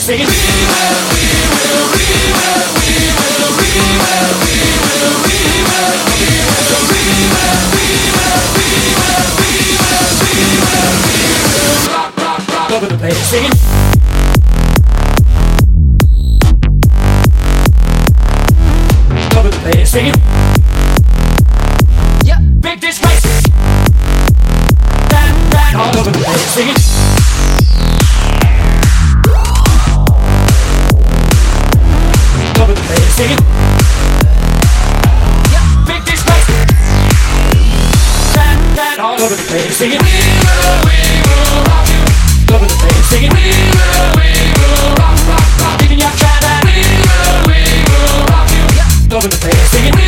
singing. We will, we will, we will, we will, we will, we will, we will, we will, we will, we will, we will, rock, rock, rock over the place, the place, The place, all over the place. We will, we will rock you. Over the place, singing. We will, we will rock, rock, rock. Kicking your and we will, we will rock you. Yeah, over the place, singing. We